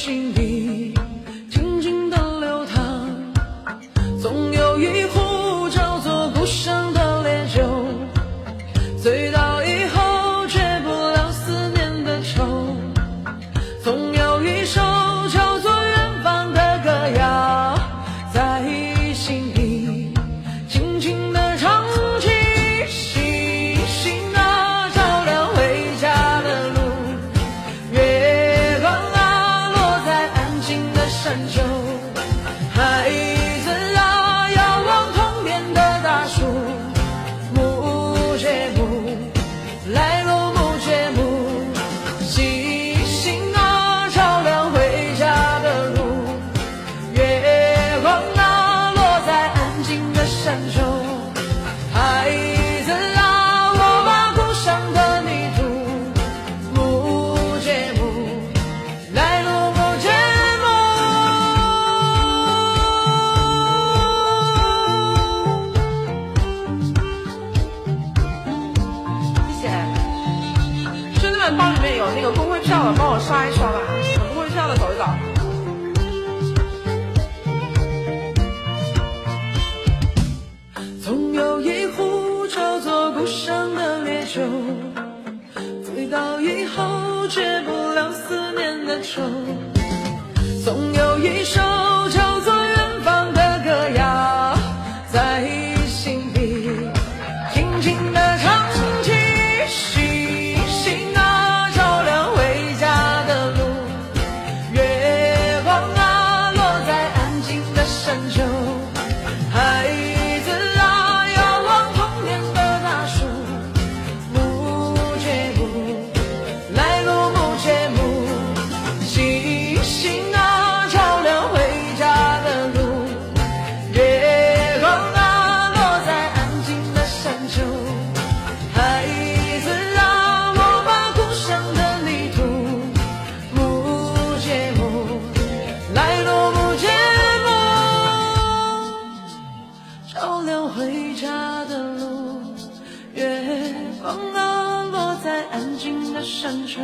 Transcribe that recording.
心里。却步来路，不觉步星星啊，照亮回家的路。月光啊，落在安静的山丘。海。包里面有那个工会票的帮我刷一刷吧有工会票的走一走。总有一壶叫做故乡的烈酒醉倒以后解不了思念的愁。总有风啊，落在安静的山丘。